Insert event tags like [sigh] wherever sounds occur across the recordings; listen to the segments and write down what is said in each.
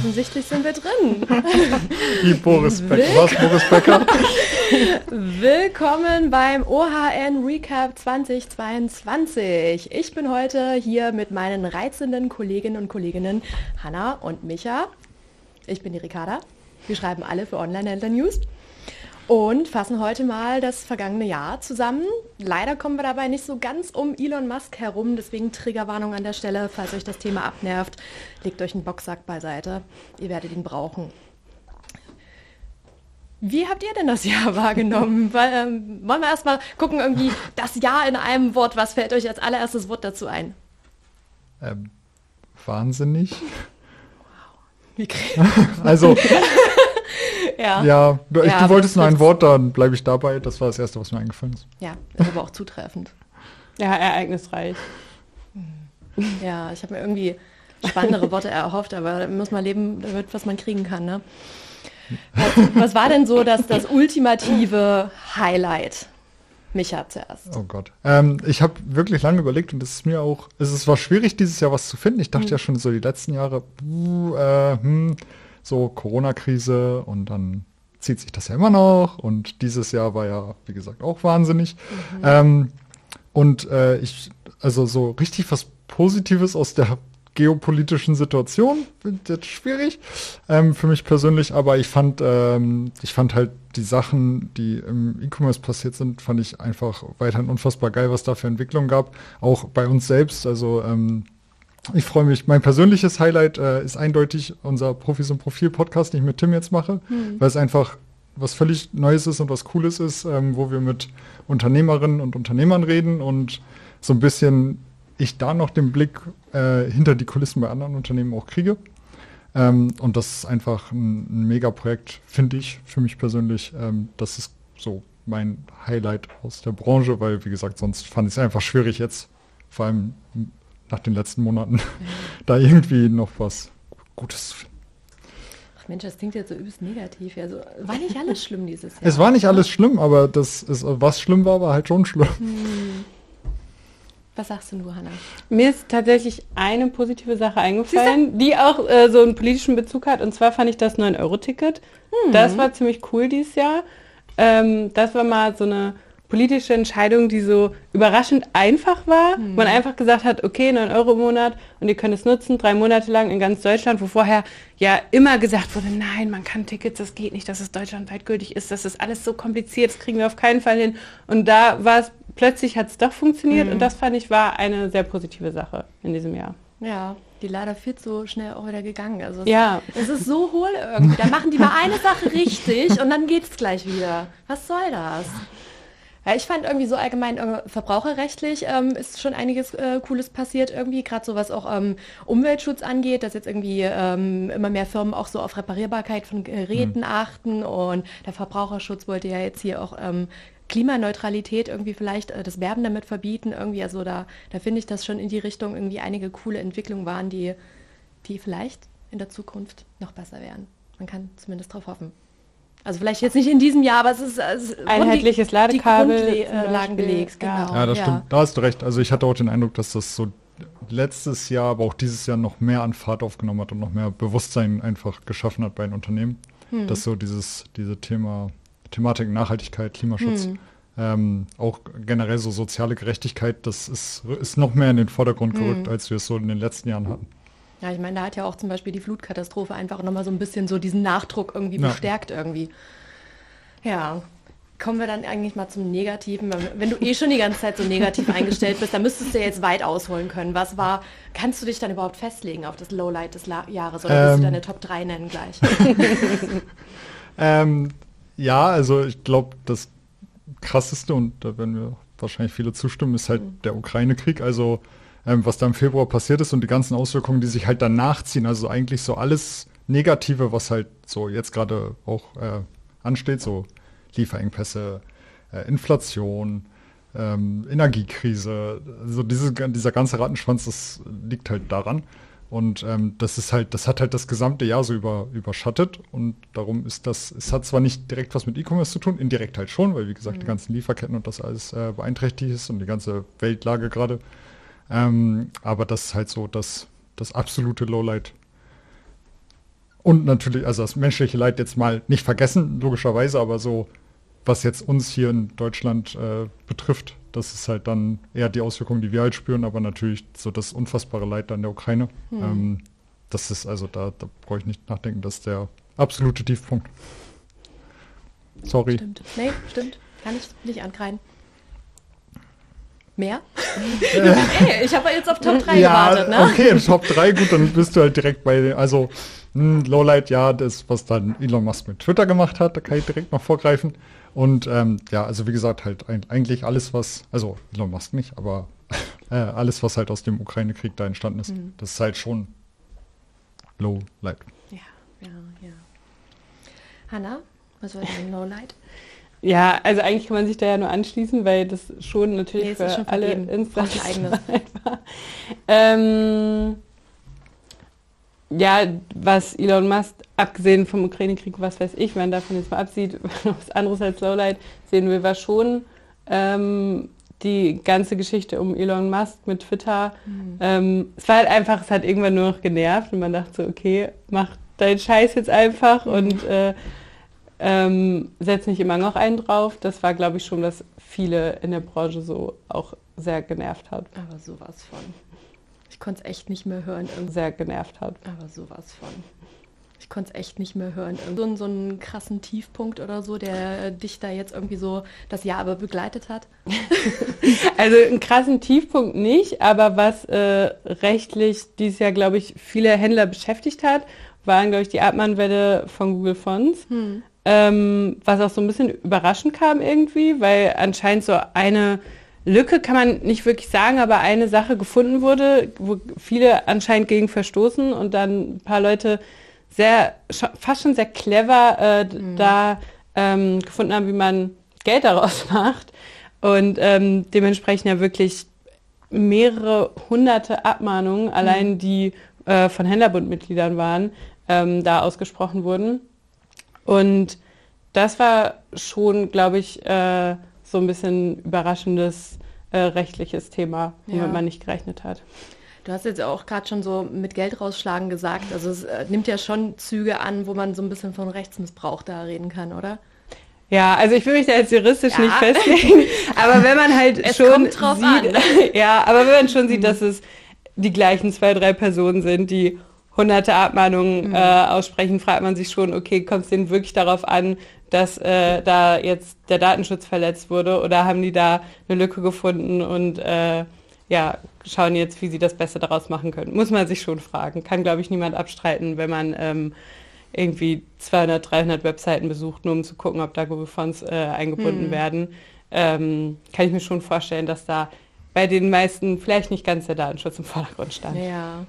offensichtlich sind wir drin. [laughs] Wie Boris Becker. Was, Boris Becker? [laughs] Willkommen beim OHN Recap 2022. Ich bin heute hier mit meinen reizenden Kolleginnen und Kolleginnen Hanna und Micha. Ich bin die Ricarda. Wir schreiben alle für Online-Eltern-News und fassen heute mal das vergangene Jahr zusammen. Leider kommen wir dabei nicht so ganz um Elon Musk herum, deswegen Triggerwarnung an der Stelle, falls euch das Thema abnervt, legt euch einen Boxsack beiseite. Ihr werdet ihn brauchen. Wie habt ihr denn das Jahr [laughs] wahrgenommen? Weil, ähm, wollen wir erstmal gucken, irgendwie das Jahr in einem Wort. Was fällt euch als allererstes Wort dazu ein? Ähm, wahnsinnig. Wow. Wie [laughs] also, [laughs] [laughs] ja. Ja, du, ja, du wolltest nur ein Wort, dann bleibe ich dabei. Das war das Erste, was mir eingefallen ist. Ja, ist aber auch zutreffend. Ja, ereignisreich. [laughs] Ja, ich habe mir irgendwie spannendere Worte erhofft, aber muss man leben damit, was man kriegen kann. Ne? Was, was war denn so das, das ultimative Highlight? Micha zuerst. Oh Gott. Ähm, ich habe wirklich lange überlegt und es ist mir auch, es, ist, war schwierig dieses Jahr was zu finden. Ich dachte mhm. ja schon so die letzten Jahre, äh, hm, so Corona-Krise und dann zieht sich das ja immer noch und dieses Jahr war ja, wie gesagt, auch wahnsinnig. Mhm. Ähm, und äh, ich, also so richtig was Positives aus der geopolitischen Situation, jetzt schwierig ähm, für mich persönlich, aber ich fand, ähm, ich fand halt die Sachen, die im E-Commerce passiert sind, fand ich einfach weiterhin unfassbar geil, was da für Entwicklungen gab, auch bei uns selbst, also ähm, ich freue mich. Mein persönliches Highlight äh, ist eindeutig unser Profis und Profil Podcast, den ich mit Tim jetzt mache, mhm. weil es einfach was völlig Neues ist und was Cooles ist, ähm, wo wir mit Unternehmerinnen und Unternehmern reden und so ein bisschen ich da noch den Blick äh, hinter die Kulissen bei anderen Unternehmen auch kriege. Ähm, und das ist einfach ein, ein Mega-Projekt, finde ich, für mich persönlich. Ähm, das ist so mein Highlight aus der Branche, weil, wie gesagt, sonst fand ich es einfach schwierig jetzt, vor allem nach den letzten Monaten, ja. [laughs] da irgendwie noch was Gutes zu finden. Ach Mensch, das klingt jetzt so übelst negativ. Also war nicht alles schlimm dieses Jahr. [laughs] Es war nicht alles schlimm, aber das ist, was schlimm war, war halt schon schlimm. Hm. Was sagst du, Hanna? Mir ist tatsächlich eine positive Sache eingefallen, die auch äh, so einen politischen Bezug hat. Und zwar fand ich das 9-Euro-Ticket. Hm. Das war ziemlich cool dieses Jahr. Ähm, das war mal so eine politische Entscheidung, die so überraschend einfach war. Mhm. Man einfach gesagt hat, okay, 9 Euro im Monat und ihr könnt es nutzen, drei Monate lang in ganz Deutschland, wo vorher ja immer gesagt wurde, nein, man kann Tickets, das geht nicht, dass es deutschlandweit gültig ist, das ist alles so kompliziert, das kriegen wir auf keinen Fall hin. Und da war es, plötzlich hat es doch funktioniert mhm. und das fand ich war eine sehr positive Sache in diesem Jahr. Ja, die leider viel zu schnell auch wieder gegangen. Also es, ja. es ist so hohl irgendwie. Da machen die mal eine Sache richtig und dann geht es gleich wieder. Was soll das? Ja, ich fand irgendwie so allgemein äh, verbraucherrechtlich ähm, ist schon einiges äh, Cooles passiert irgendwie, gerade so was auch ähm, Umweltschutz angeht, dass jetzt irgendwie ähm, immer mehr Firmen auch so auf Reparierbarkeit von Geräten mhm. achten und der Verbraucherschutz wollte ja jetzt hier auch ähm, Klimaneutralität irgendwie vielleicht äh, das Werben damit verbieten irgendwie, also da, da finde ich, dass schon in die Richtung irgendwie einige coole Entwicklungen waren, die, die vielleicht in der Zukunft noch besser wären. Man kann zumindest darauf hoffen. Also vielleicht jetzt nicht in diesem Jahr, aber es ist, es einheitliches die, Ladekabel die Grundlagen gelegt. Genau. Ja, das ja. stimmt. Da hast du recht. Also ich hatte auch den Eindruck, dass das so letztes Jahr, aber auch dieses Jahr noch mehr an Fahrt aufgenommen hat und noch mehr Bewusstsein einfach geschaffen hat bei den Unternehmen, hm. dass so dieses diese Thema Thematik Nachhaltigkeit, Klimaschutz, hm. ähm, auch generell so soziale Gerechtigkeit, das ist, ist noch mehr in den Vordergrund gerückt, hm. als wir es so in den letzten Jahren hatten. Ja, ich meine, da hat ja auch zum Beispiel die Flutkatastrophe einfach nochmal so ein bisschen so diesen Nachdruck irgendwie ja. bestärkt irgendwie. Ja, kommen wir dann eigentlich mal zum Negativen. Wenn du eh schon die ganze Zeit so negativ [laughs] eingestellt bist, dann müsstest du jetzt weit ausholen können. Was war, kannst du dich dann überhaupt festlegen auf das Lowlight des La Jahres oder ähm, willst du ähm. deine Top 3 nennen gleich? [laughs] ähm, ja, also ich glaube, das krasseste, und da werden wir wahrscheinlich viele zustimmen, ist halt mhm. der Ukraine-Krieg. Also ähm, was da im Februar passiert ist und die ganzen Auswirkungen, die sich halt danach ziehen. Also eigentlich so alles Negative, was halt so jetzt gerade auch äh, ansteht, so Lieferengpässe, äh, Inflation, ähm, Energiekrise, also diese, dieser ganze Rattenschwanz, das liegt halt daran. Und ähm, das ist halt, das hat halt das gesamte Jahr so über, überschattet. Und darum ist das, es hat zwar nicht direkt was mit E-Commerce zu tun, indirekt halt schon, weil wie gesagt, mhm. die ganzen Lieferketten und das alles äh, beeinträchtigt ist und die ganze Weltlage gerade. Ähm, aber das ist halt so das, das absolute Lowlight Und natürlich, also das menschliche Leid jetzt mal nicht vergessen, logischerweise, aber so, was jetzt uns hier in Deutschland äh, betrifft, das ist halt dann eher die Auswirkungen, die wir halt spüren, aber natürlich so das unfassbare Leid dann der Ukraine. Hm. Ähm, das ist also, da, da brauche ich nicht nachdenken, das ist der absolute Tiefpunkt. Sorry. Stimmt. Nee, stimmt. Kann ich nicht ankreiden. Mehr? [laughs] hey, ich habe jetzt auf Top 3 ja, gewartet, ne? Okay, Top 3, gut, dann bist du halt direkt bei, also mh, hm, Lowlight, ja, das, was dann Elon Musk mit Twitter gemacht hat, da kann ich direkt noch vorgreifen. Und ähm, ja, also wie gesagt, halt eigentlich alles, was, also Elon Musk nicht, aber [laughs] äh, alles, was halt aus dem Ukraine-Krieg da entstanden ist, mhm. das ist halt schon Lowlight. Ja, ja, ja. Hanna, was war dein Lowlight? Ja, also eigentlich kann man sich da ja nur anschließen, weil das schon natürlich nee, für alle Instanzen eigenes. [laughs] war. Ähm, ja, was Elon Musk, abgesehen vom Ukraine-Krieg, was weiß ich, wenn man davon jetzt mal absieht, [laughs] was anderes als Lowlight sehen will, war schon ähm, die ganze Geschichte um Elon Musk mit Twitter. Mhm. Ähm, es war halt einfach, es hat irgendwann nur noch genervt und man dachte so, okay, mach deinen Scheiß jetzt einfach mhm. und [laughs] äh, ähm, setz nicht immer noch einen drauf. Das war, glaube ich, schon, was viele in der Branche so auch sehr genervt hat. Aber sowas von. Ich konnte es echt nicht mehr hören. Sehr genervt hat. Aber sowas von. Ich konnte es echt nicht mehr hören. So, so einen krassen Tiefpunkt oder so, der dich da jetzt irgendwie so das Jahr aber begleitet hat? [laughs] also einen krassen Tiefpunkt nicht, aber was äh, rechtlich dieses Jahr, glaube ich, viele Händler beschäftigt hat, waren, glaube ich, die Abmahnwelle von Google Fonts. Hm. Ähm, was auch so ein bisschen überraschend kam irgendwie, weil anscheinend so eine Lücke kann man nicht wirklich sagen, aber eine Sache gefunden wurde, wo viele anscheinend gegen verstoßen und dann ein paar Leute sehr, fast schon sehr clever äh, mhm. da ähm, gefunden haben, wie man Geld daraus [laughs] macht. Und ähm, dementsprechend ja wirklich mehrere hunderte Abmahnungen, mhm. allein die äh, von Händlerbundmitgliedern waren, ähm, da ausgesprochen wurden. Und das war schon, glaube ich, äh, so ein bisschen überraschendes äh, rechtliches Thema, womit ja. man nicht gerechnet hat. Du hast jetzt auch gerade schon so mit Geld rausschlagen gesagt. Also es äh, nimmt ja schon Züge an, wo man so ein bisschen von Rechtsmissbrauch da reden kann, oder? Ja, also ich will mich da jetzt juristisch ja. nicht festlegen, [laughs] aber wenn man halt es schon sieht, an. [laughs] ja, aber wenn man schon sieht, mhm. dass es die gleichen zwei, drei Personen sind, die hunderte Abmahnungen mhm. äh, aussprechen, fragt man sich schon, okay, kommt es denen wirklich darauf an, dass äh, da jetzt der Datenschutz verletzt wurde oder haben die da eine Lücke gefunden und äh, ja, schauen jetzt, wie sie das Beste daraus machen können. Muss man sich schon fragen. Kann, glaube ich, niemand abstreiten, wenn man ähm, irgendwie 200, 300 Webseiten besucht, nur um zu gucken, ob da Google Fonts äh, eingebunden hm. werden. Ähm, kann ich mir schon vorstellen, dass da bei den meisten vielleicht nicht ganz der Datenschutz im Vordergrund stand. Ja.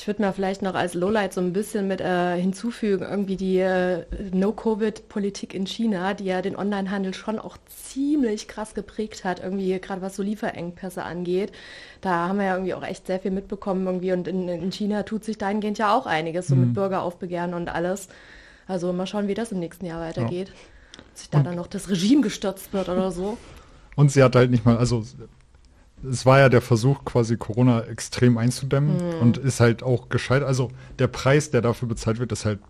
Ich würde mal vielleicht noch als Lowlight so ein bisschen mit äh, hinzufügen, irgendwie die äh, No-Covid-Politik in China, die ja den Onlinehandel schon auch ziemlich krass geprägt hat, irgendwie gerade was so Lieferengpässe angeht. Da haben wir ja irgendwie auch echt sehr viel mitbekommen irgendwie und in, in China tut sich dahingehend ja auch einiges, so mhm. mit Bürgeraufbegehren und alles. Also mal schauen, wie das im nächsten Jahr weitergeht. Ja. Ob sich da und dann noch das Regime gestürzt wird oder so. Und sie hat halt nicht mal, also es war ja der Versuch, quasi Corona extrem einzudämmen mhm. und ist halt auch gescheit. Also der Preis, der dafür bezahlt wird, ist halt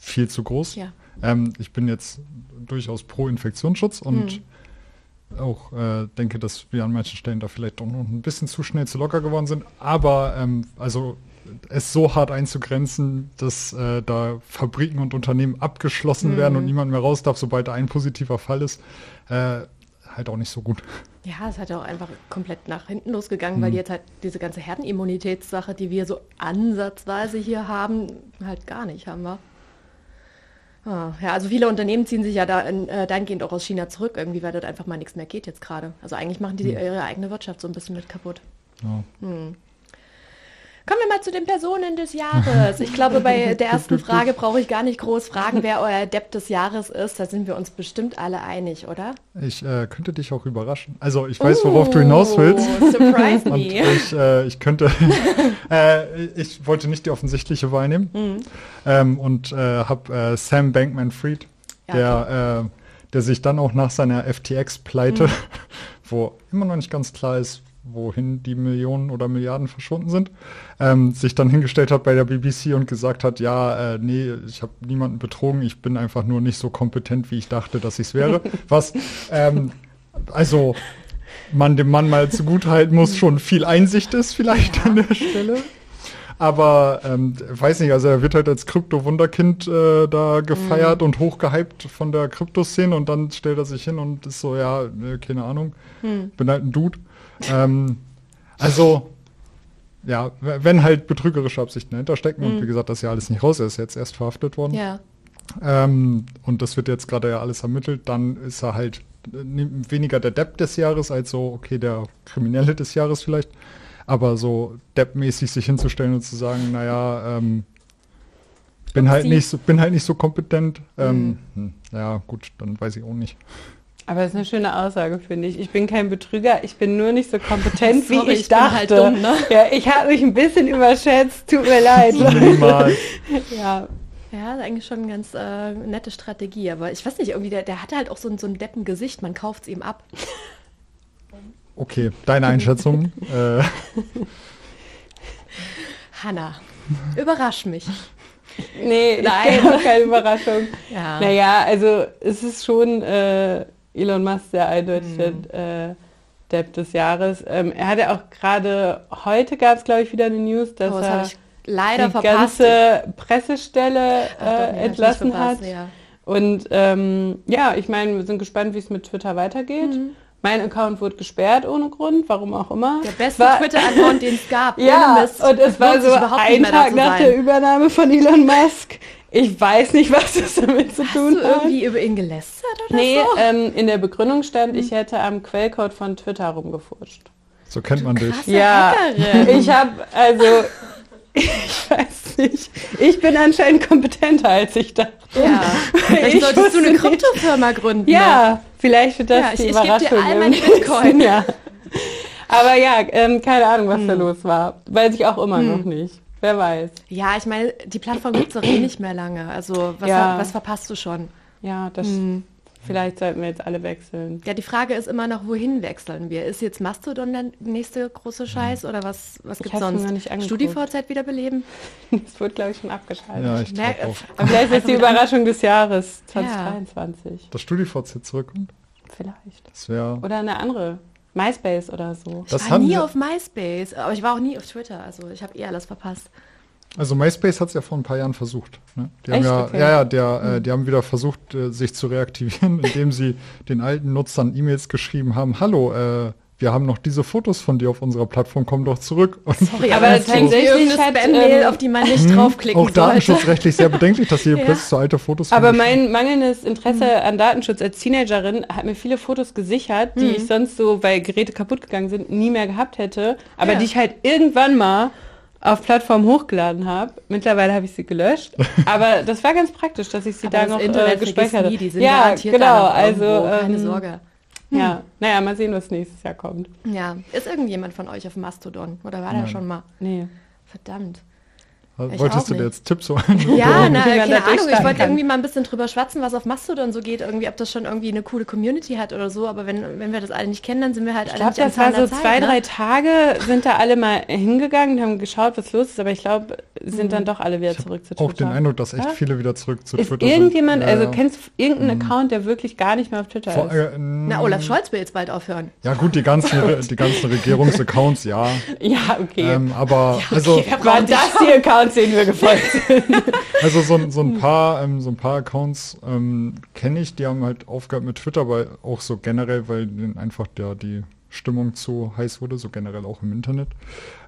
viel zu groß. Ja. Ähm, ich bin jetzt durchaus pro Infektionsschutz und mhm. auch äh, denke, dass wir an manchen Stellen da vielleicht auch noch ein bisschen zu schnell zu locker geworden sind. Aber ähm, also es so hart einzugrenzen, dass äh, da Fabriken und Unternehmen abgeschlossen mhm. werden und niemand mehr raus darf, sobald da ein positiver Fall ist, äh, halt auch nicht so gut. Ja, es hat ja auch einfach komplett nach hinten losgegangen, mhm. weil jetzt halt diese ganze Herdenimmunitätssache, die wir so ansatzweise hier haben, halt gar nicht haben wir. Ah, ja, also viele Unternehmen ziehen sich ja da in, äh, dahingehend auch aus China zurück, irgendwie, weil dort einfach mal nichts mehr geht jetzt gerade. Also eigentlich machen die mhm. ihre eigene Wirtschaft so ein bisschen mit kaputt. Ja. Hm. Kommen wir mal zu den Personen des Jahres. Ich glaube, bei der ersten [laughs] Frage brauche ich gar nicht groß fragen, wer euer Depp des Jahres ist. Da sind wir uns bestimmt alle einig, oder? Ich äh, könnte dich auch überraschen. Also ich weiß, worauf uh, du hinaus willst. Surprise me. Und ich, äh, ich könnte, [laughs] äh, ich wollte nicht die offensichtliche Wahl nehmen mhm. ähm, und äh, habe äh, Sam Bankman-Fried, ja, der. Äh, der sich dann auch nach seiner FTX-Pleite, mhm. [laughs] wo immer noch nicht ganz klar ist, wohin die Millionen oder Milliarden verschwunden sind, ähm, sich dann hingestellt hat bei der BBC und gesagt hat, ja, äh, nee, ich habe niemanden betrogen, ich bin einfach nur nicht so kompetent, wie ich dachte, dass ich es wäre. [laughs] Was, ähm, also man dem Mann mal zugutehalten muss, schon viel Einsicht ist vielleicht ja. an der Stelle. Aber ähm, weiß nicht, also er wird halt als Krypto-Wunderkind äh, da gefeiert mhm. und hochgehypt von der Kryptoszene und dann stellt er sich hin und ist so, ja, ne, keine Ahnung, mhm. bin halt ein Dude. Ähm, also, ja, wenn halt betrügerische Absichten dahinter stecken mhm. und wie gesagt, das ist ja alles nicht raus, er ist jetzt erst verhaftet worden. Ja. Ähm, und das wird jetzt gerade ja alles ermittelt, dann ist er halt äh, weniger der Depp des Jahres als so, okay, der Kriminelle des Jahres vielleicht. Aber so Depp-mäßig sich hinzustellen und zu sagen, naja, ähm, bin halt nicht so, bin halt nicht so kompetent. Ähm, mhm. Ja, gut, dann weiß ich auch nicht. Aber das ist eine schöne Aussage, finde ich. Ich bin kein Betrüger, ich bin nur nicht so kompetent, [laughs] Sorry, wie ich, ich dachte. Halt dumm, ne? Ja, ich habe mich ein bisschen überschätzt, tut mir leid. Minimal. [laughs] ja. Ja, ist eigentlich schon eine ganz äh, nette Strategie, aber ich weiß nicht, irgendwie, der, der hatte halt auch so ein, so ein Deppengesicht, man kauft es ihm ab. Okay, deine Einschätzung. [laughs] äh. Hanna, überrasch mich. Nee, nein, keine Überraschung. Ja. Naja, also es ist schon äh, Elon Musk der eindeutige mhm. äh, Depp des Jahres. Ähm, er hatte auch gerade, heute gab es glaube ich wieder eine News, dass oh, er leider die verpasst. ganze Pressestelle äh, entlassen verpasst, hat. Ja. Und ähm, ja, ich meine, wir sind gespannt, wie es mit Twitter weitergeht. Mhm. Mein Account wurde gesperrt ohne Grund, warum auch immer. Der beste Twitter-Account, den es gab. [laughs] ja, und es war so ein Tag nach der Übernahme von Elon Musk. Ich weiß nicht, was das damit zu Hast tun du hat. irgendwie über ihn gelästert oder nee, so? Ähm, in der Begründung stand, ich hm. hätte am Quellcode von Twitter rumgefurscht. So kennt man dich. Ja, Hackerin. ich habe also [laughs] ich weiß nicht. Ich bin anscheinend kompetenter, als ich dachte. Ja. Vielleicht ich solltest du eine Kryptofirma gründen. Ja, ne? vielleicht wird das ja, die ich, Überraschung. Ich gebe dir all mein [laughs] Bitcoin. ja. Aber ja, ähm, keine Ahnung, was hm. da los war. Weiß ich auch immer hm. noch nicht. Wer weiß. Ja, ich meine, die Plattform gibt es doch eh nicht mehr lange. Also was, ja. was verpasst du schon? Ja, das hm. Vielleicht sollten wir jetzt alle wechseln. Ja, die Frage ist immer noch, wohin wechseln wir? Ist jetzt Mastodon der nächste große Scheiß oder was, was gibt es sonst? StudiVZ wiederbeleben? [laughs] Das wird, glaube ich, schon abgeschaltet. Ja, ich Mer auch. Aber vielleicht ist die Überraschung des Jahres 2023. Ja. Dass StudiVZ zurückkommt? Vielleicht. Das wäre... Oder eine andere. MySpace oder so. Ich das war nie auf MySpace, aber ich war auch nie auf Twitter. Also ich habe eh alles verpasst. Also MySpace hat es ja vor ein paar Jahren versucht. Ne? Die Echt? haben ja, okay. ja, ja, der, äh, hm. die haben wieder versucht, äh, sich zu reaktivieren, [laughs] indem sie den alten Nutzern E-Mails geschrieben haben, hallo, äh, wir haben noch diese Fotos von dir auf unserer Plattform, komm doch zurück. Und Sorry, aber das ist eine Spam-Mail, auf die man nicht hm, draufklicken Auch datenschutzrechtlich sehr bedenklich, dass hier [laughs] ja. plötzlich so alte Fotos Aber mein mangelndes Interesse mhm. an Datenschutz als Teenagerin hat mir viele Fotos gesichert, die mhm. ich sonst so, weil Geräte kaputt gegangen sind, nie mehr gehabt hätte, aber ja. die ich halt irgendwann mal auf Plattform hochgeladen habe. Mittlerweile habe ich sie gelöscht, [laughs] aber das war ganz praktisch, dass ich sie aber da noch äh, gespeichert habe. Ja, genau, also keine ähm, Hm. Ja, naja, mal sehen, was nächstes Jahr kommt. Ja, ist irgendjemand von euch auf Mastodon oder war Nein. der schon mal? Nee. Verdammt. Wolltest du dir jetzt Tipps so Ja, [laughs] na, keine Ahnung. Ich wollte irgendwie mal ein bisschen drüber schwatzen, was auf Mastodon so geht. Irgendwie, ob das schon irgendwie eine coole Community hat oder so. Aber wenn, wenn wir das alle nicht kennen, dann sind wir halt ich alle glaub, nicht das war so Zeit, zwei, ne? drei Tage sind da alle mal hingegangen und haben geschaut, was los ist. Aber ich glaube, sind mhm. dann doch alle wieder zurück zu Twitter. Auch den Eindruck, dass echt ja? viele wieder zurück zu ist Twitter irgendjemand, sind. also kennst du irgendeinen mhm. Account, der wirklich gar nicht mehr auf Twitter Vor, ist? Äh, na, Olaf Scholz will jetzt bald aufhören. Ja gut, die ganzen, [laughs] die ganzen Regierungsaccounts, ja. [laughs] Ja, okay. Ähm, aber ja, okay, also... Waren das die Accounts, denen wir gefolgt [laughs] also so, so, ein paar, ähm, so ein paar Accounts ähm, kenne ich, die haben halt aufgehört mit Twitter, weil auch so generell, weil einfach der, die Stimmung zu heiß wurde, so generell auch im Internet.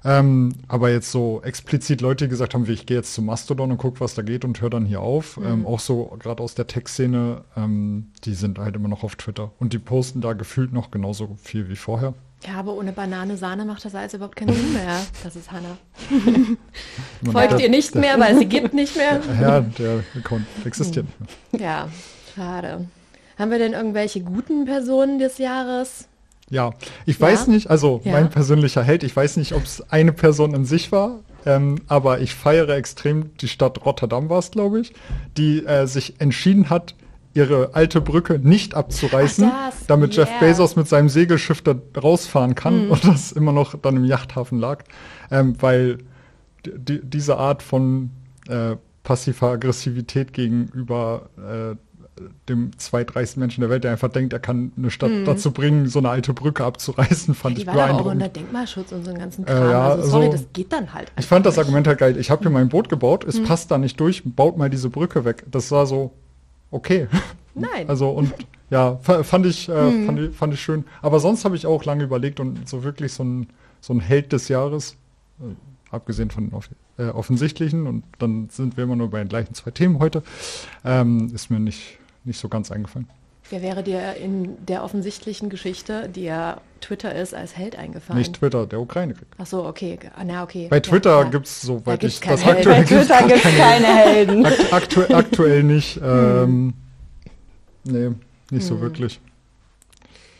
Ähm, aber jetzt so explizit Leute, gesagt haben, wie ich gehe jetzt zu Mastodon und gucke, was da geht und höre dann hier auf. Mhm. Ähm, auch so gerade aus der Tech-Szene, ähm, die sind halt immer noch auf Twitter und die posten da gefühlt noch genauso viel wie vorher. Ja, aber ohne Banane Sahne macht das alles überhaupt keinen Sinn mehr. [laughs] Das ist Hanna. [laughs] Folgt ihr nicht mehr, weil sie gibt nicht mehr. [laughs] Ja, der Account existiert nicht mehr. Ja, schade. Haben wir denn irgendwelche guten Personen des Jahres? Ja, ich ja? weiß nicht, also ja. mein persönlicher Held, ich weiß nicht, ob es eine Person in sich war, ähm, aber ich feiere extrem die Stadt Rotterdam war es, glaube ich, die äh, sich entschieden hat, ihre alte Brücke nicht abzureißen, das, damit Jeff yeah. Bezos mit seinem Segelschiff da rausfahren kann und [laughs] das immer noch dann im Yachthafen lag, ähm, weil die, diese Art von äh, passiver Aggressivität gegenüber äh, dem zweitreichsten Menschen der Welt, der einfach denkt, er kann eine Stadt dazu bringen, so eine alte Brücke abzureißen, fand Die ich aber auch unter beeindruckend. Denkmalschutz und so einen ganzen Äh, Kram. ja, also sorry, also- das geht dann halt. Ich fand das. Argument halt geil. Ich habe hier mein Boot gebaut, es passt da nicht durch, baut mal diese Brücke weg. Das war so, okay. Nein. [laughs] Also und ja, fa- fand ich, äh, fand ich, fand ich schön. Aber sonst habe ich auch lange überlegt und so wirklich so ein, so ein Held des Jahres, äh, abgesehen von den off äh, offensichtlichen, und dann sind wir immer nur bei den gleichen zwei Themen heute, ähm, ist mir nicht, nicht so ganz eingefallen. Wer wäre dir in der offensichtlichen Geschichte, die ja Twitter ist, als Held eingefallen? Nicht Twitter, der Ukraine-Krieg. Ach so, okay. Na, okay. Bei Twitter ja. gibt's soweit gibt's ich das aktuell Bei Twitter gibt es keine Helden. Akt aktu aktuell nicht. [laughs] Ähm, nee, nicht so wirklich.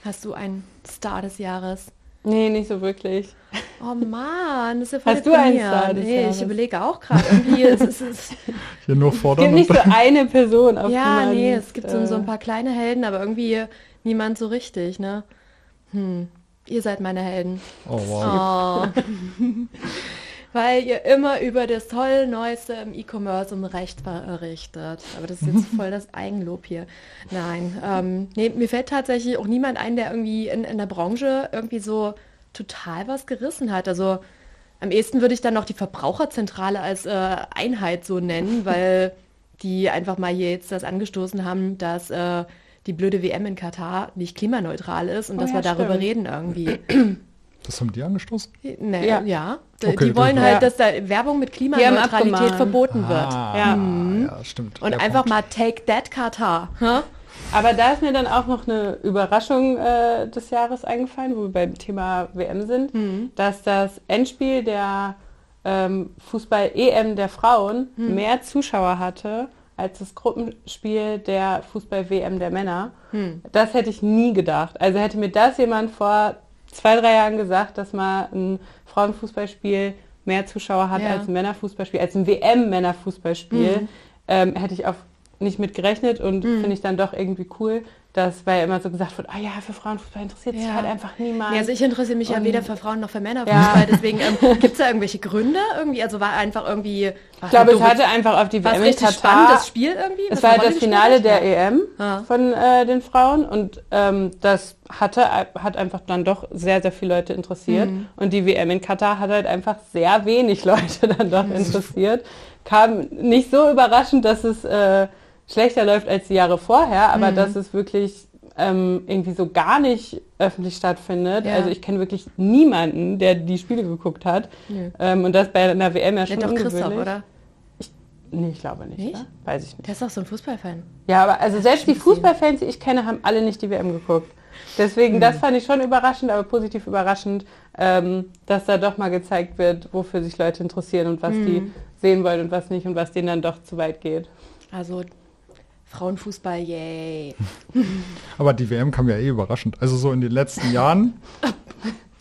Hast du einen Star des Jahres? Nee, nicht so wirklich. [laughs] Oh Mann, das ist ja voll Hast du des Nee, Jahres? ich überlege auch gerade. Irgendwie ist es. Ist, Hier nur Es fordern. gibt nicht so eine Person, auf die ja, man, nee, es gibt so, so ein äh, paar kleine Helden, aber irgendwie niemand so richtig, ne? Hm. Ihr seid meine Helden. oh wow. Oh. [laughs] Weil ihr immer über das toll Neueste im E-Commerce und Recht berichtet. Aber das ist jetzt voll das Eigenlob hier. Nein, ähm, nee, mir fällt tatsächlich auch niemand ein, der irgendwie in, in der Branche irgendwie so total was gerissen hat. Also am ehesten würde ich dann noch die Verbraucherzentrale als äh, Einheit so nennen, [laughs] weil die einfach mal hier jetzt das angestoßen haben, dass äh, die blöde WM in Katar nicht klimaneutral ist und Oh dass ja, wir darüber stimmt. reden irgendwie. [clears throat] Das haben die angestoßen? Ne, Ja. ja. D- Okay, die wollen halt, Ja. dass da Werbung mit Klimaneutralität verboten wird. Ah, Ja. ja, stimmt. Und Der einfach Punkt. mal take that Katar. Hä? Aber da ist mir dann auch noch eine Überraschung äh, des Jahres eingefallen, wo wir beim Thema WM sind, Mhm. dass das Endspiel der ähm, Fußball-EM der Frauen Mhm. mehr Zuschauer hatte als das Gruppenspiel der Fußball-WM der Männer. Hm. Das hätte ich nie gedacht. Also hätte mir das jemand vor zwei, drei Jahren gesagt, dass mal ein Frauenfußballspiel mehr Zuschauer hat Ja. als ein Männerfußballspiel, als ein WM-Männerfußballspiel, Mhm. ähm, hätte ich auf nicht mit gerechnet und finde ich dann doch irgendwie cool, dass weil ja immer so gesagt wird, ah ja, für Frauenfußball interessiert sich Ja. halt einfach niemand. Nee, also ich interessiere mich ja Und- weder für Frauen noch für Männer Ja. Deswegen ähm, [laughs] gibt es da irgendwelche Gründe irgendwie? Also war einfach irgendwie. Ich glaube, es doofe- hatte einfach auf die es WM in richtig Katar. spannendes Spiel irgendwie? Es war halt das Finale hat? der EM Ah. von äh, den Frauen und ähm, das hatte hat einfach dann doch sehr, sehr viele Leute interessiert. Mhm. Und die WM in Katar hat halt einfach sehr wenig [laughs] Leute dann doch [laughs] interessiert. Kam nicht so überraschend, dass es äh, schlechter läuft als die Jahre vorher, aber Mhm. dass es wirklich ähm, irgendwie so gar nicht öffentlich stattfindet. Ja. Also ich kenne wirklich niemanden, der die Spiele geguckt hat. Nö. Ähm, und das bei einer WM ja Ja, schon doch ungewöhnlich. Christoph, oder? Nee, ich glaube nicht. Nicht? Oder? Weiß ich nicht. Der ist doch so ein Fußballfan. Ja, aber also selbst die. Fußballfans, die ich kenne, haben alle nicht die WM geguckt. Deswegen, das fand ich schon überraschend, aber positiv überraschend, ähm, dass da doch mal gezeigt wird, wofür sich Leute interessieren und was die sehen wollen und was nicht und was denen dann doch zu weit geht. Also Frauenfußball, yay. [laughs] Aber die WM kam ja eh überraschend. Also so in den letzten Jahren. [laughs]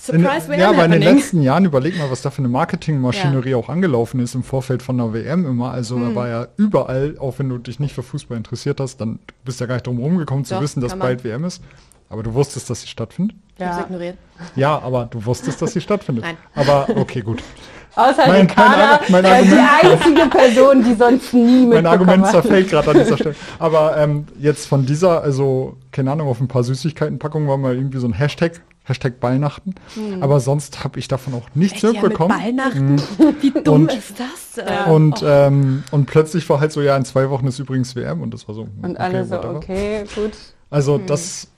In, Surprise WM ja, aber in den letzten Jahren überleg mal, was da für eine Marketingmaschinerie auch angelaufen ist im Vorfeld von der WM immer. Also Hm. da war ja überall, auch wenn du dich nicht für Fußball interessiert hast, dann bist du ja gar nicht drum rumgekommen zu Doch, wissen, dass bald WM ist. Aber du wusstest, dass sie stattfindet. Ja. ignoriert. Ja, aber du wusstest, dass sie stattfindet. Nein. Aber okay, gut. [laughs] Außer Mein- mein Ricarda, mein weil die Argument- einzige Person, die sonst nie Mein mitbekommen Argument zerfällt gerade an dieser Stelle. [laughs] Aber ähm, jetzt von dieser, also, keine Ahnung, auf ein paar Süßigkeitenpackungen war mal irgendwie so ein Hashtag, Hashtag Ballnachten. Aber sonst habe ich davon auch nichts Hm. Echt, ja, mit mitbekommen. Ballnachten? Wie dumm Und- ist das? Ja. Und, Oh. ähm, und plötzlich war halt so, ja, in zwei Wochen ist übrigens WM und das war so. Und alle so, whatever. okay, gut. Also Hm. das,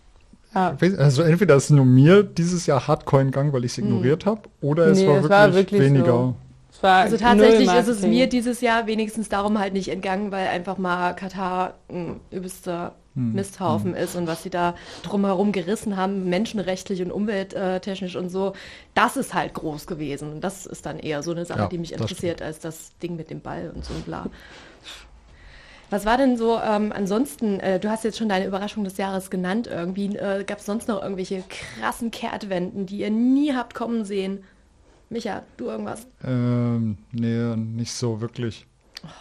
Ja. weiß- also entweder ist nur mir dieses Jahr Hardcore entgangen, weil ich es ignoriert habe, oder es Nee, war es wirklich, war wirklich weniger. so. Also tatsächlich ist es mir dieses Jahr wenigstens darum halt nicht entgangen, weil einfach mal Katar ein übelster Hm. Misthaufen ist und was sie da drumherum gerissen haben, menschenrechtlich und umwelttechnisch und so, das ist halt groß gewesen. Und das ist dann eher so eine Sache, Ja, die mich das interessiert, als das Ding mit dem Ball und so ein bla. Was war denn so ähm, ansonsten, äh, du hast jetzt schon deine Überraschung des Jahres genannt irgendwie, äh, gab es sonst noch irgendwelche krassen Kehrtwenden, die ihr nie habt kommen sehen? Micha, du irgendwas? Ähm, nee, nicht so wirklich.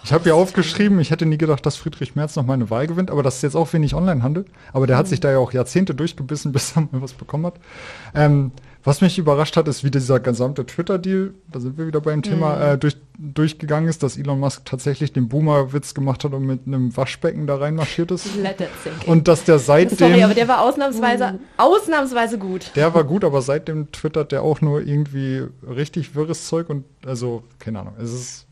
Ich habe ja aufgeschrieben, ich hätte nie gedacht, dass Friedrich Merz noch mal eine Wahl gewinnt, aber das ist jetzt auch wenig Onlinehandel. Aber der hat sich da ja auch Jahrzehnte durchgebissen, [laughs] bis er mal was bekommen hat. Ähm, was mich überrascht hat, ist, wie dieser gesamte Twitter-Deal, da sind wir wieder beim Thema, äh, durch, durchgegangen ist, dass Elon Musk tatsächlich den Boomer-Witz gemacht hat und mit einem Waschbecken da reinmarschiert ist. Und dass der seitdem. Sorry, aber der war ausnahmsweise, ausnahmsweise gut. Der war gut, aber seitdem twittert der auch nur irgendwie richtig wirres Zeug und also, keine Ahnung, es ist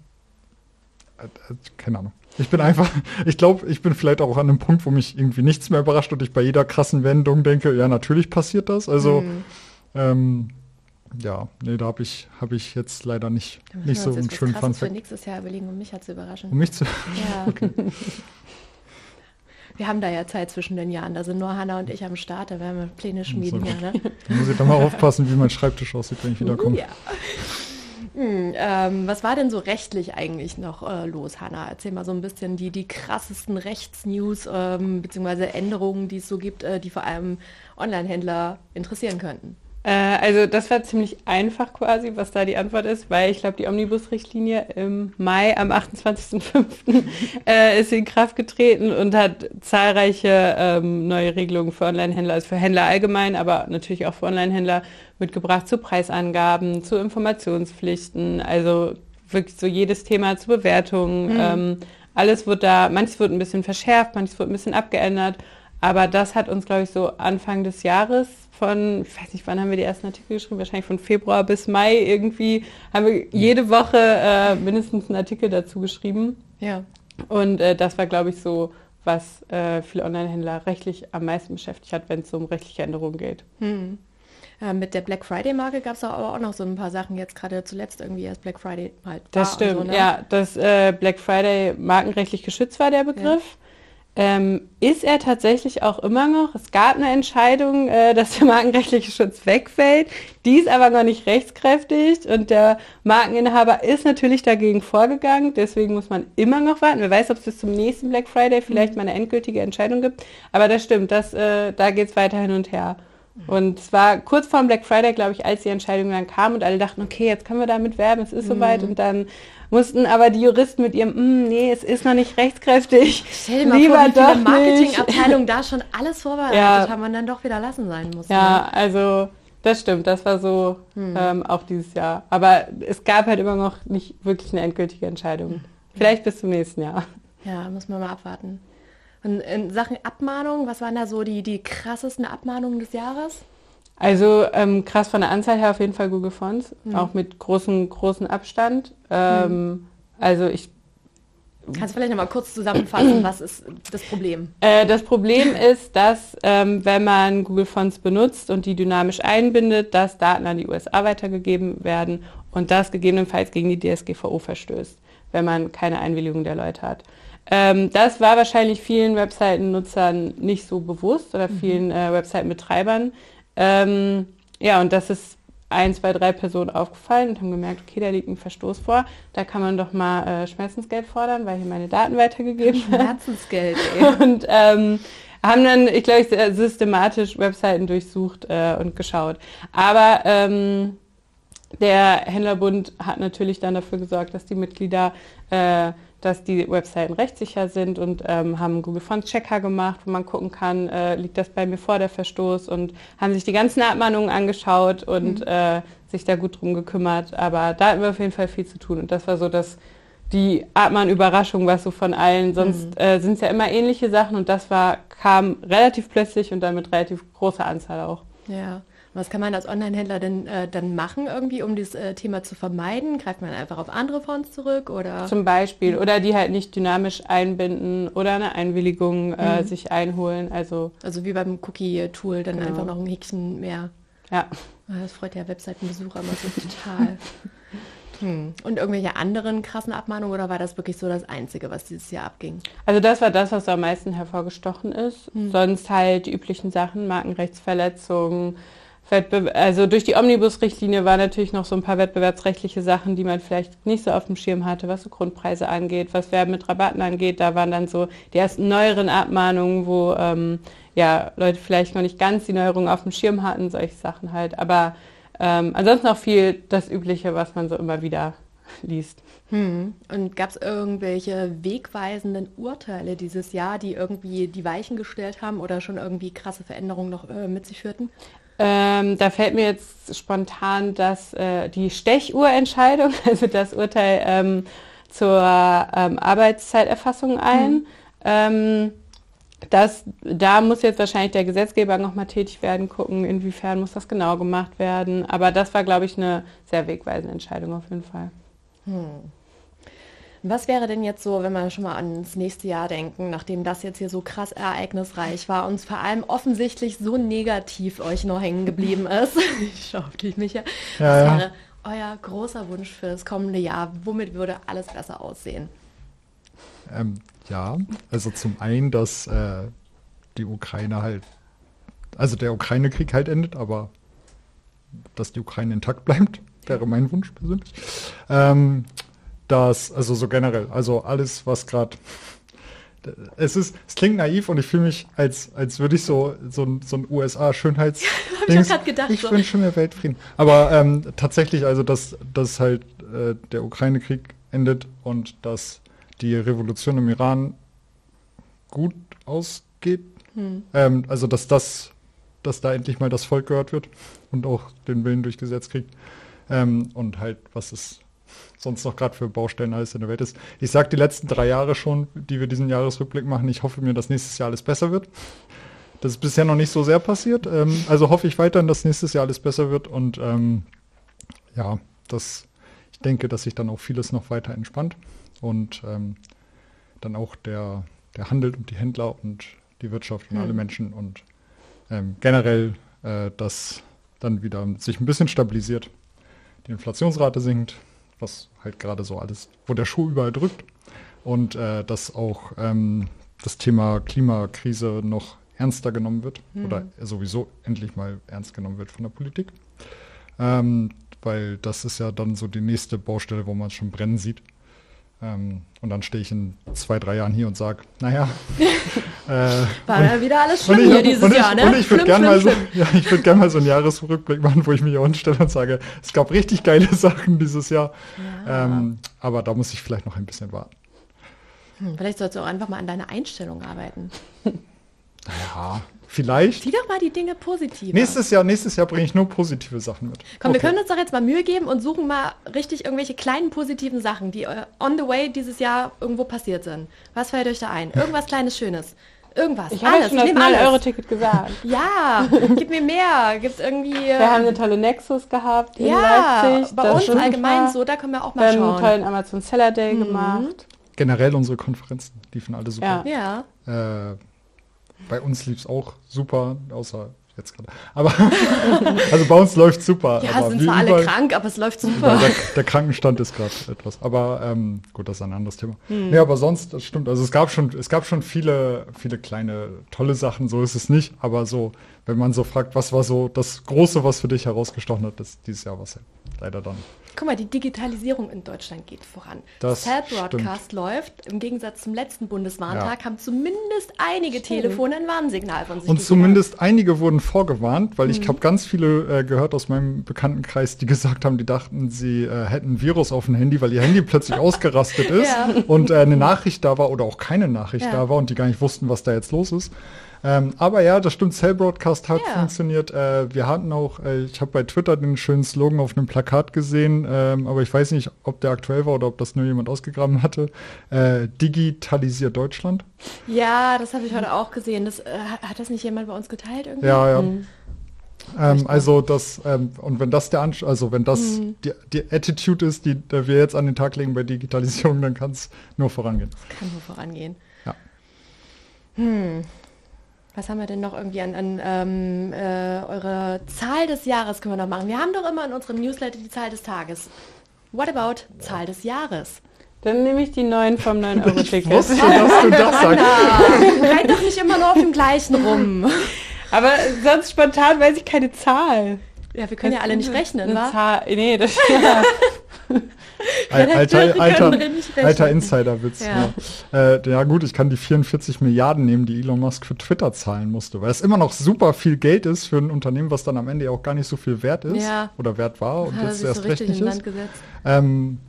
äh, äh, keine Ahnung. Ich bin einfach, [laughs] ich glaube, ich bin vielleicht auch an einem Punkt, wo mich irgendwie nichts mehr überrascht und ich bei jeder krassen Wendung denke, ja, natürlich passiert das. Also, Mhm. Ähm, ja, nee, da habe ich, hab ich jetzt leider nicht, nicht so einen schönen Krasses für nächstes Jahr überlegen, um mich zu überraschen. Um mich zu, Ja. [laughs] Wir haben da ja Zeit zwischen den Jahren. Da sind nur Hanna und ich am Start. Da werden wir Pläne schmieden. So. Ja, ne? da muss ich dann mal aufpassen, wie mein Schreibtisch aussieht, wenn ich wiederkomme. Ja. Hm, ähm, was war denn so rechtlich eigentlich noch äh, los, Hanna? Erzähl mal so ein bisschen die, die krassesten Rechtsnews ähm, bzw. Änderungen, die es so gibt, äh, die vor allem Online-Händler interessieren könnten. Äh, also das war ziemlich einfach quasi, was da die Antwort ist, weil ich glaube, die Omnibus-Richtlinie im Mai am 28.05. [laughs] äh, ist in Kraft getreten und hat zahlreiche ähm, neue Regelungen für Online-Händler, also für Händler allgemein, aber natürlich auch für Online-Händler mitgebracht zu Preisangaben, zu Informationspflichten, also wirklich so jedes Thema zu Bewertungen. Ähm, alles wird da, manches wird ein bisschen verschärft, manches wird ein bisschen abgeändert. Aber das hat uns, glaube ich, so Anfang des Jahres von, ich weiß nicht, wann haben wir die ersten Artikel geschrieben, wahrscheinlich von Februar bis Mai irgendwie, haben wir jede Woche äh, mindestens einen Artikel dazu geschrieben. Ja. Und äh, das war, glaube ich, so, was äh, viele Online-Händler rechtlich am meisten beschäftigt hat, wenn es so um rechtliche Änderungen geht. Hm. Äh, mit der Black Friday-Marke gab es aber auch noch so ein paar Sachen, jetzt gerade zuletzt irgendwie erst Black Friday halt Das stimmt, so, ne? ja, dass äh, Black Friday markenrechtlich geschützt war, der Begriff. Ähm, ist er tatsächlich auch immer noch? Es gab eine Entscheidung, äh, [laughs] dass der markenrechtliche Schutz wegfällt. Die ist aber noch nicht rechtskräftig und der Markeninhaber ist natürlich dagegen vorgegangen. Deswegen muss man immer noch warten. Wer weiß, ob es bis zum nächsten Black Friday vielleicht mal eine endgültige Entscheidung gibt. Aber das stimmt, das, äh, da geht es weiter hin und her. Und es war kurz vor dem Black Friday, glaube ich, als die Entscheidung dann kam und alle dachten, okay, jetzt können wir damit werben, es ist soweit. Und dann mussten aber die Juristen mit ihrem, "Mm, nee, es ist noch nicht rechtskräftig. Stell dir mal Lieber vor, wie doch. Marketingabteilungen da schon [laughs] alles vorbereitet Ja. haben und dann doch wieder lassen sein mussten. Ja, also das stimmt, das war so ähm, auch dieses Jahr. Aber es gab halt immer noch nicht wirklich eine endgültige Entscheidung. Vielleicht bis zum nächsten Jahr. Ja, muss man mal abwarten. Und in Sachen Abmahnung, was waren da so die, die krassesten Abmahnungen des Jahres? Also ähm, krass von der Anzahl her auf jeden Fall Google Fonts, auch mit großem, großen Abstand. Ähm, Also ich Kannst du vielleicht noch mal kurz zusammenfassen, was ist das Problem? Äh, das Problem ist, dass ähm, wenn man Google Fonts benutzt und die dynamisch einbindet, dass Daten an die USA weitergegeben werden und das gegebenenfalls gegen die DSGVO verstößt, wenn man keine Einwilligung der Leute hat. Ähm, das war wahrscheinlich vielen Webseitennutzern nicht so bewusst oder vielen äh, Webseitenbetreibern. Ähm, ja, und das ist ein, zwei, drei Personen aufgefallen und haben gemerkt, okay, da liegt ein Verstoß vor. Da kann man doch mal äh, Schmerzensgeld fordern, weil hier meine Daten weitergegeben werden. Herzensgeld, ey. [laughs] Und ähm, haben dann, ich glaube, sehr systematisch Webseiten durchsucht äh, und geschaut. Aber ähm, der Händlerbund hat natürlich dann dafür gesorgt, dass die Mitglieder, äh, dass die Webseiten rechtssicher sind und ähm, haben Google Fonts Checker gemacht, wo man gucken kann, äh, liegt das bei mir vor der Verstoß und haben sich die ganzen Abmahnungen angeschaut und äh, sich da gut drum gekümmert. Aber da hatten wir auf jeden Fall viel zu tun und das war so das die Artmann-Überraschung, was so von allen, sonst äh, sind es ja immer ähnliche Sachen und das war, kam relativ plötzlich und dann mit relativ großer Anzahl auch. Ja. Was kann man als Online-Händler denn äh, dann machen irgendwie, um dieses äh, Thema zu vermeiden? Greift man einfach auf andere Fonts zurück oder? Zum Beispiel. Oder die halt nicht dynamisch einbinden oder eine Einwilligung äh, sich einholen. Also Also wie beim Cookie-Tool, dann Genau. einfach noch ein Häkchen mehr. ja. Ah, Das freut ja Webseitenbesucher immer so total. [laughs] Hm. Und irgendwelche anderen krassen Abmahnungen oder war das wirklich so das Einzige, was dieses Jahr abging? Also das war das, was am meisten hervorgestochen ist. Sonst halt die üblichen Sachen, Markenrechtsverletzungen, Also durch die Omnibus-Richtlinie war natürlich noch so ein paar wettbewerbsrechtliche Sachen, die man vielleicht nicht so auf dem Schirm hatte, was so Grundpreise angeht, was Werben mit Rabatten angeht. Da waren dann so die ersten neueren Abmahnungen, wo ähm, ja Leute vielleicht noch nicht ganz die Neuerungen auf dem Schirm hatten, solche Sachen halt. Aber ähm, ansonsten auch viel das Übliche, was man so immer wieder liest. Hm. Und gab es irgendwelche wegweisenden Urteile dieses Jahr, die irgendwie die Weichen gestellt haben oder schon irgendwie krasse Veränderungen noch äh, mit sich führten? Ähm, da fällt mir jetzt spontan das, äh, die Stechuhrentscheidung, [laughs] also das Urteil ähm, zur ähm, Arbeitszeiterfassung ein. Mhm. Ähm, das, da muss jetzt wahrscheinlich der Gesetzgeber nochmal tätig werden, gucken, inwiefern muss das genau gemacht werden. Aber das war, glaube ich, eine sehr wegweisende Entscheidung auf jeden Fall. Hm. Was wäre denn jetzt so, wenn wir schon mal ans nächste Jahr denken, nachdem das jetzt hier so krass ereignisreich war und vor allem offensichtlich so negativ euch noch hängen geblieben ist? [laughs] ich schaue auf dich, Micha. Ja, Was wäre euer großer Wunsch für das kommende Jahr? Womit würde alles besser aussehen? Ähm, ja, also zum einen, dass äh, die Ukraine halt, also der Ukraine-Krieg halt endet, aber dass die Ukraine intakt bleibt, wäre mein Wunsch persönlich. Ähm, dass, also so generell, also alles, was gerade es ist, es klingt naiv und ich fühle mich, als, als würde ich so, so, ein, so ein USA-Schönheits. [laughs] ich gedacht. Ich so. wünsche mir Weltfrieden. Aber ähm, tatsächlich, also dass, dass halt äh, der Ukraine-Krieg endet und dass die Revolution im Iran gut ausgeht. Hm. Ähm, also dass das, dass da endlich mal das Volk gehört wird und auch den Willen durch Gesetz kriegt. Ähm, und halt, was es sonst noch gerade für Baustellen alles in der Welt ist. Ich sage die letzten drei Jahre schon, die wir diesen Jahresrückblick machen. Ich hoffe mir, dass nächstes Jahr alles besser wird. Das ist bisher noch nicht so sehr passiert. Ähm, also hoffe ich weiterhin, dass nächstes Jahr alles besser wird. Und ähm, ja, das, ich denke, dass sich dann auch vieles noch weiter entspannt. Und ähm, dann auch der, der Handel und die Händler und die Wirtschaft und mhm. alle Menschen und ähm, generell, äh, dass dann wieder sich ein bisschen stabilisiert. Die Inflationsrate sinkt, was halt gerade so alles, wo der Schuh überall drückt. Und äh, dass auch ähm, das Thema Klimakrise noch ernster genommen wird mhm. oder sowieso endlich mal ernst genommen wird von der Politik. Ähm, weil das ist ja dann so die nächste Baustelle, wo man es schon brennen sieht. Ähm, und dann stehe ich in zwei, drei Jahren hier und sage, naja. [laughs] Äh, War ja wieder alles schlimm hier dieses und ich, Jahr, ne? Und ich würde gerne mal, so, [laughs] ja, würd gern mal so einen Jahresrückblick machen, wo ich mich hier unten stelle und sage, es gab richtig geile [laughs] Sachen dieses Jahr. Ja. Ähm, aber da muss ich vielleicht noch ein bisschen warten. Hm, vielleicht sollst du auch einfach mal an deiner Einstellung arbeiten. Naja, Vielleicht. Sieh doch mal die Dinge positiv. Nächstes Jahr, nächstes Jahr bringe ich nur positive Sachen mit. Komm, okay. wir können uns doch jetzt mal Mühe geben und suchen mal richtig irgendwelche kleinen positiven Sachen, die äh, on the way dieses Jahr irgendwo passiert sind. Was fällt euch da ein? Irgendwas kleines Schönes. Irgendwas. Ich habe ja schon das 9-Euro-Ticket gesagt. [laughs] ja, gib mir mehr. Gibt es irgendwie. Wir haben eine tolle Nexus gehabt in ja, Leipzig. Bei uns allgemein so, da können wir auch mal wir schauen. Wir haben einen tollen Amazon Seller Day mhm. gemacht. Generell unsere Konferenzen liefen alle super. Ja. ja. Äh, bei uns lief es auch super, außer jetzt gerade. Aber [laughs] also bei uns läuft super. Ja, sind zwar alle krank, aber es läuft super. Der, der Krankenstand ist gerade etwas. Aber ähm, gut, das ist ein anderes Thema. Hm. Nee, aber sonst, das stimmt. Also es gab schon, es gab schon viele, viele kleine tolle Sachen, so ist es nicht. Aber so, wenn man so fragt, was war so das Große, was für dich herausgestochen hat, das dieses Jahr was leider dann Guck mal, die Digitalisierung in Deutschland geht voran. Das Cell Broadcast läuft. Im Gegensatz zum letzten Bundeswarntag ja. haben zumindest einige. Telefone ein Warnsignal von sich. Und zumindest gegeben. einige wurden vorgewarnt, weil mhm. ich habe ganz viele äh, gehört aus meinem Bekanntenkreis, die [laughs] gesagt haben, die dachten, sie äh, hätten ein Virus auf dem Handy, weil ihr Handy plötzlich [laughs] ausgerastet ist ja. und äh, eine Nachricht da war oder auch keine Nachricht ja. da war und die gar nicht wussten, was da jetzt los ist. Ähm, aber ja, das stimmt, Cell Broadcast hat ja. funktioniert. Äh, wir hatten auch, äh, ich habe bei Twitter den schönen Slogan auf einem Plakat gesehen, ähm, aber ich weiß nicht, ob der aktuell war oder ob das nur jemand ausgegraben hatte. Äh, Digitalisiert Deutschland. Ja, das habe ich heute auch gesehen. Das, äh, hat das nicht jemand bei uns geteilt irgendwie? Ja, ja. Mhm. Ähm, also das ähm, und wenn das der Ansch also wenn das mhm. die, die, Attitude ist, die, die wir jetzt an den Tag legen bei Digitalisierung, dann kann es nur vorangehen. Das kann nur vorangehen. Ja. Hm. Was haben wir denn noch irgendwie an, an ähm, äh, eure Zahl des Jahres können wir noch machen? Wir haben doch immer in unserem Newsletter die Zahl des Tages. What about Zahl des Jahres? Dann nehme ich die neuen vom 9-Euro-Ticket. dass du das sagst. Rein doch nicht immer nur auf dem gleichen rum. Aber sonst spontan weiß ich keine Zahl. Ja, wir können das ja alle nicht rechnen, wa? Zahl, nee, das [laughs] ja. Alter, alter, alter Insider-Witz. Ja. Ja. Äh, ja. gut, ich kann die 44 Milliarden nehmen, die Elon Musk für Twitter zahlen musste, weil es immer noch super viel Geld ist für ein Unternehmen, was dann am Ende auch gar nicht so viel wert ist ja. oder wert war und jetzt erst so recht nicht ist. Ähm,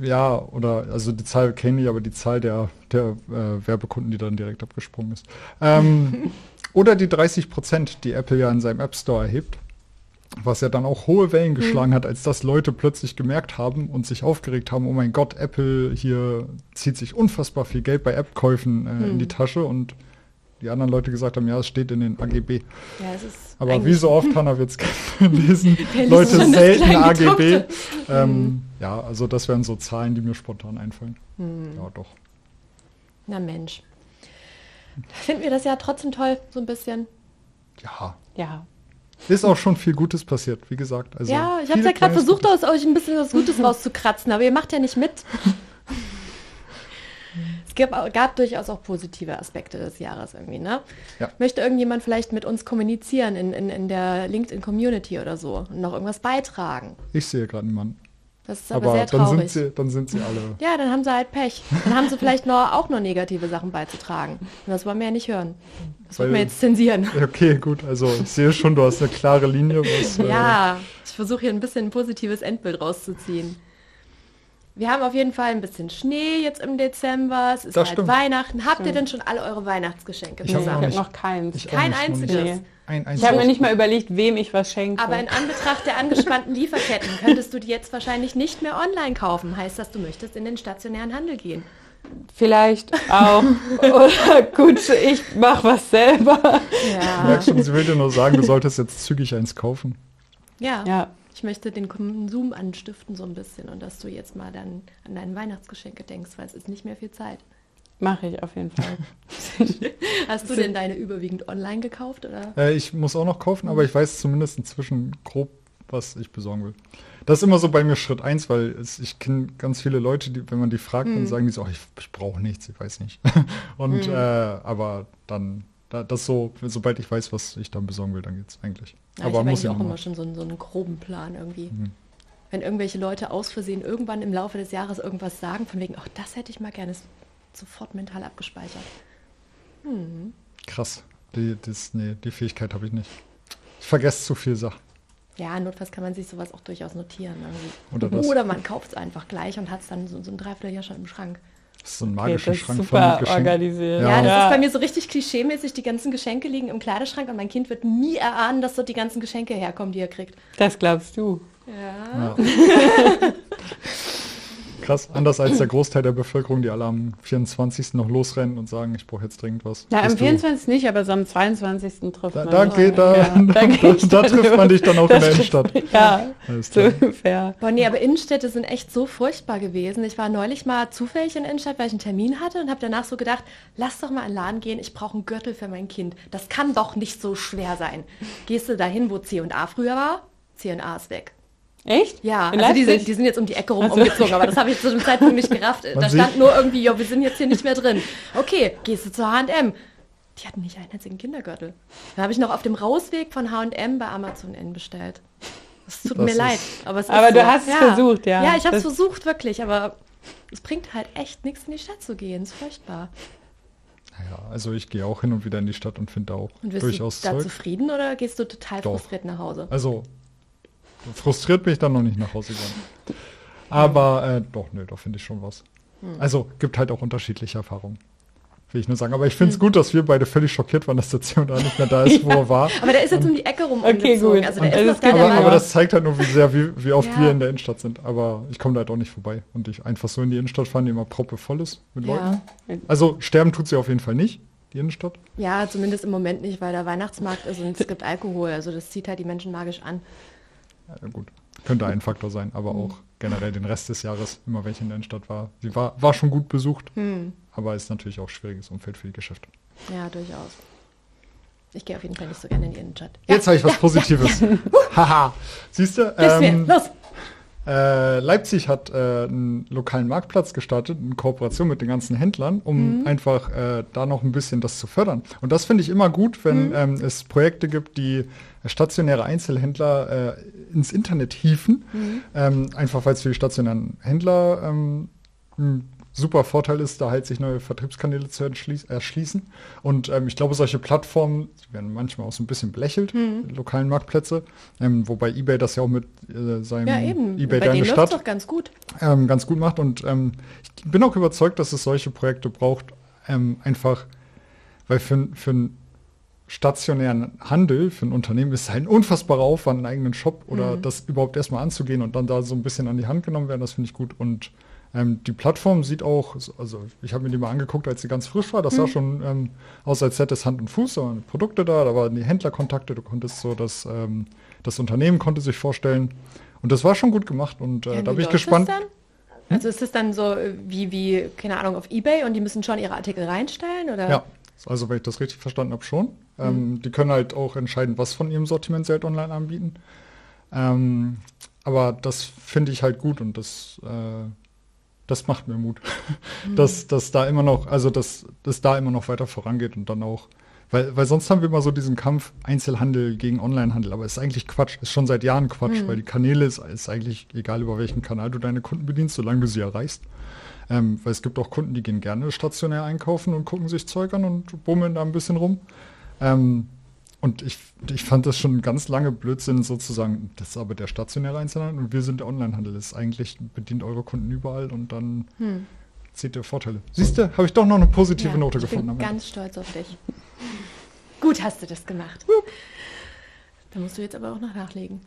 Ja, oder also die Zahl kenne ich, aber die Zahl der, der äh, Werbekunden, die dann direkt abgesprungen ist. Ähm, [laughs] oder die 30 Prozent, die Apple ja in seinem App Store erhebt, was ja dann auch hohe Wellen geschlagen hat, als das Leute plötzlich gemerkt haben und sich aufgeregt haben, oh mein Gott, Apple hier zieht sich unfassbar viel Geld bei App-Käufen äh, in die Tasche und die anderen Leute gesagt haben, ja, es steht in den AGB. Ja, Aber wie so oft, Hannah wird [laughs] es [laughs] lesen, Leute selten AGB. Ähm, Ja, also das wären so Zahlen, die mir spontan einfallen. Hm. Ja, doch. Na Mensch. Finden wir das ja trotzdem toll, so ein bisschen. Ja, Ja. Ist auch schon viel Gutes passiert, wie gesagt. Also ja, ich habe ja gerade versucht, aus euch ein bisschen was Gutes [laughs] rauszukratzen, aber ihr macht ja nicht mit. [laughs] Es gab, gab durchaus auch positive Aspekte des Jahres irgendwie, ne? Ja. Möchte irgendjemand vielleicht mit uns kommunizieren in, in, in der LinkedIn-Community oder so und noch irgendwas beitragen? Ich sehe gerade niemanden. Das ist aber, Aber, sehr dann, traurig. sind sie, dann sind sie alle. ja, dann haben sie halt Pech. Dann haben sie vielleicht noch, auch noch negative Sachen beizutragen. Und das wollen wir ja nicht hören. Das wollen wir jetzt zensieren. Okay, gut. Also ich sehe schon, du hast eine klare Linie. Was, äh, Ja, ich versuche hier ein bisschen ein positives Endbild rauszuziehen. Wir haben auf jeden Fall ein bisschen Schnee jetzt im Dezember. Es ist Das halt stimmt. Weihnachten. Habt ihr denn schon alle eure Weihnachtsgeschenke Ich habe noch keins. ich Kein einziges. Nee. Ein Ich habe mir nicht mal überlegt, wem ich was schenke. Aber in Anbetracht der angespannten Lieferketten könntest du die jetzt wahrscheinlich nicht mehr online kaufen. Heißt das, du möchtest in den stationären Handel gehen. Vielleicht auch. Oder gut, ich mach was selber. Du Ja. merkst schon, sie will dir nur sagen, du solltest jetzt zügig eins kaufen. Ja. Ja. Ich möchte den Konsum anstiften so ein bisschen und dass du jetzt mal dann an dein Weihnachtsgeschenke denkst, weil es ist nicht mehr viel Zeit. Mache ich auf jeden Fall. [laughs] Hast du denn deine überwiegend online gekauft oder? Äh, ich muss auch noch kaufen, aber ich weiß zumindest inzwischen grob, was ich besorgen will. Das ist immer so bei mir Schritt eins, weil es, ich kenne ganz viele Leute, die, wenn man die fragt, Hm. dann sagen die so, oh, ich, ich brauche nichts, ich weiß nicht. [laughs] Und äh, aber dann, da, das so, sobald ich weiß, was ich dann besorgen will, dann geht's eigentlich. Ja, aber ich habe muss eigentlich ich auch noch immer schon so einen, so einen groben Plan irgendwie. Mhm. Wenn irgendwelche Leute aus Versehen irgendwann im Laufe des Jahres irgendwas sagen, von wegen, ach, das hätte ich mal gerne, ist sofort mental abgespeichert. Hm. Krass. Die, das, nee, die Fähigkeit habe ich nicht. Ich vergesse zu viel Sachen. Ja, notfalls kann man sich sowas auch durchaus notieren. Irgendwie. Oder das. Oder man kauft es einfach gleich und hat es dann so, so ein Dreivierteljahr schon im Schrank. Das ist so ein Okay, magischer ist Schrank super von Geschenken. organisiert. Ja, Ja. das ist bei mir so richtig klischeemäßig. Die ganzen Geschenke liegen im Kleiderschrank und mein Kind wird nie erahnen, dass dort die ganzen Geschenke herkommen, die er kriegt. Das glaubst du. Ja. Ja. [laughs] [laughs] Krass, anders als der Großteil der Bevölkerung, die alle am 24. noch losrennen und sagen, ich brauche jetzt dringend was. Ja, am Bist du- 24. nicht, aber so am 22. trifft Da, man. da, geht, da, Ja, da, da, [laughs] da trifft man dich dann auch in der Innenstadt. [laughs] Ja, so ungefähr. Boah, nee, aber Innenstädte sind echt so furchtbar gewesen. Ich war neulich mal zufällig in der Innenstadt, weil ich einen Termin hatte und habe danach so gedacht, lass doch mal in den Laden gehen, ich brauche einen Gürtel für mein Kind. Das kann doch nicht so schwer sein. Gehst du dahin, wo C&A früher war? C&A ist weg. Echt? Ja, In also die sind, die sind jetzt um die Ecke rum Ach so. umgezogen, aber das habe ich zu dem Zeitpunkt nicht gerafft. Man Da stand nur irgendwie, ja, wir sind jetzt hier nicht mehr drin. Okay, gehst du zur H&M. Die hatten nicht einen einzigen Kindergürtel. Dann habe ich noch auf dem Rausweg von H&M bei Amazon N bestellt. Es tut Das mir ist- leid, aber es Aber ist du so. hast es versucht, ja. Ja, ich habe es versucht, wirklich, aber es bringt halt echt nichts, in die Stadt zu gehen. Es ist furchtbar. Ja, also ich gehe auch hin und wieder in die Stadt und finde da auch Und wirst durchaus du da Zeug. zufrieden oder gehst du total Doch. frustriert nach Hause? Also frustriert bin ich dann noch nicht nach Hause gegangen. Aber äh, doch, nö, da finde ich schon was. Hm. Also gibt halt auch unterschiedliche Erfahrungen. Will ich nur sagen. Aber ich finde Hm. es gut, dass wir beide völlig schockiert waren, dass der C&A nicht mehr da ist, wo er [laughs] war. Aber der ist jetzt um die Ecke rum Okay, gut. Also Und der ist noch Aber, aber das zeigt halt nur, wie sehr, wie, wie oft Ja. wir in der Innenstadt sind. Aber ich komme da halt auch nicht vorbei. Und ich einfach so in die Innenstadt fahren, die immer proppe voll ist mit Ja. Leuten. Also sterben tut sie auf jeden Fall nicht, die Innenstadt. Ja, zumindest im Moment nicht, weil der Weihnachtsmarkt ist und es gibt Alkohol. Also das zieht halt die Menschen magisch an. Ja, gut. Könnte ein Faktor sein, aber Hm. auch generell den Rest des Jahres, immer wenn ich in der Innenstadt war. Sie war, war schon gut besucht, Hm. aber ist natürlich auch schwieriges Umfeld für die Geschäfte. Ja, durchaus. Ich gehe auf jeden Fall nicht so gerne in die Innenstadt. Jetzt habe ich was Positives. Haha. Siehst du? Ähm, los! Äh, Leipzig hat äh, einen lokalen Marktplatz gestartet, in Kooperation mit den ganzen Händlern, um Mhm. einfach äh, da noch ein bisschen das zu fördern. Und das finde ich immer gut, wenn Mhm. ähm, es Projekte gibt, die stationäre Einzelhändler äh, ins Internet hieven. Mhm. Ähm, einfach weil es für die stationären Händler ähm, mh, super Vorteil ist, da halt sich neue Vertriebskanäle zu erschließen. Und ähm, ich glaube, solche Plattformen werden manchmal auch so ein bisschen belächelt, mhm. lokalen Marktplätze. Ähm, wobei eBay das ja auch mit äh, seinem ja, eben. eBay Bei Deine Stadt doch ganz gut. Ähm, ganz gut macht. Und ähm, ich bin auch überzeugt, dass es solche Projekte braucht, ähm, einfach, weil für, für einen stationären Handel, für ein Unternehmen ist es halt ein unfassbarer Aufwand, einen eigenen Shop oder mhm. das überhaupt erstmal anzugehen und dann da so ein bisschen an die Hand genommen werden, das finde ich gut. Und ähm, die Plattform sieht auch, also ich habe mir die mal angeguckt, als sie ganz frisch war. Das mhm. sah schon ähm, aus, als hätte es Hand und Fuß, da waren Produkte da, da waren die Händlerkontakte, du konntest so, das, ähm, das Unternehmen konnte sich vorstellen. Und das war schon gut gemacht und äh, ja, da bin ich gespannt. Also ist es dann so äh, wie, wie, keine Ahnung, auf Ebay und die müssen schon ihre Artikel reinstellen? Oder? Ja, also wenn ich das richtig verstanden habe, schon. Ähm, mhm. Die können halt auch entscheiden, was von ihrem Sortiment sie halt online anbieten. Ähm, aber das finde ich halt gut und das, äh, das macht mir Mut, mhm. dass, dass da immer noch, also dass, dass da immer noch weiter vorangeht und dann auch, weil, weil sonst haben wir immer so diesen Kampf Einzelhandel gegen Onlinehandel, aber ist eigentlich Quatsch, ist schon seit Jahren Quatsch, mhm. weil die Kanäle ist, ist eigentlich egal über welchen Kanal du deine Kunden bedienst, solange du sie erreichst. Ähm, weil es gibt auch Kunden, die gehen gerne stationär einkaufen und gucken sich Zeug an und bummeln da ein bisschen rum. Ähm, und ich, ich fand das schon ganz lange Blödsinn sozusagen, das ist aber der stationäre Einzelhandel und wir sind der Onlinehandel. Das ist eigentlich, bedient eure Kunden überall und dann hm. seht ihr Vorteile. Siehst du, habe ich doch noch eine positive ja, Note ich gefunden. Ich bin ganz stolz auf dich. Gut hast du das gemacht. Da musst du jetzt aber auch noch nachlegen.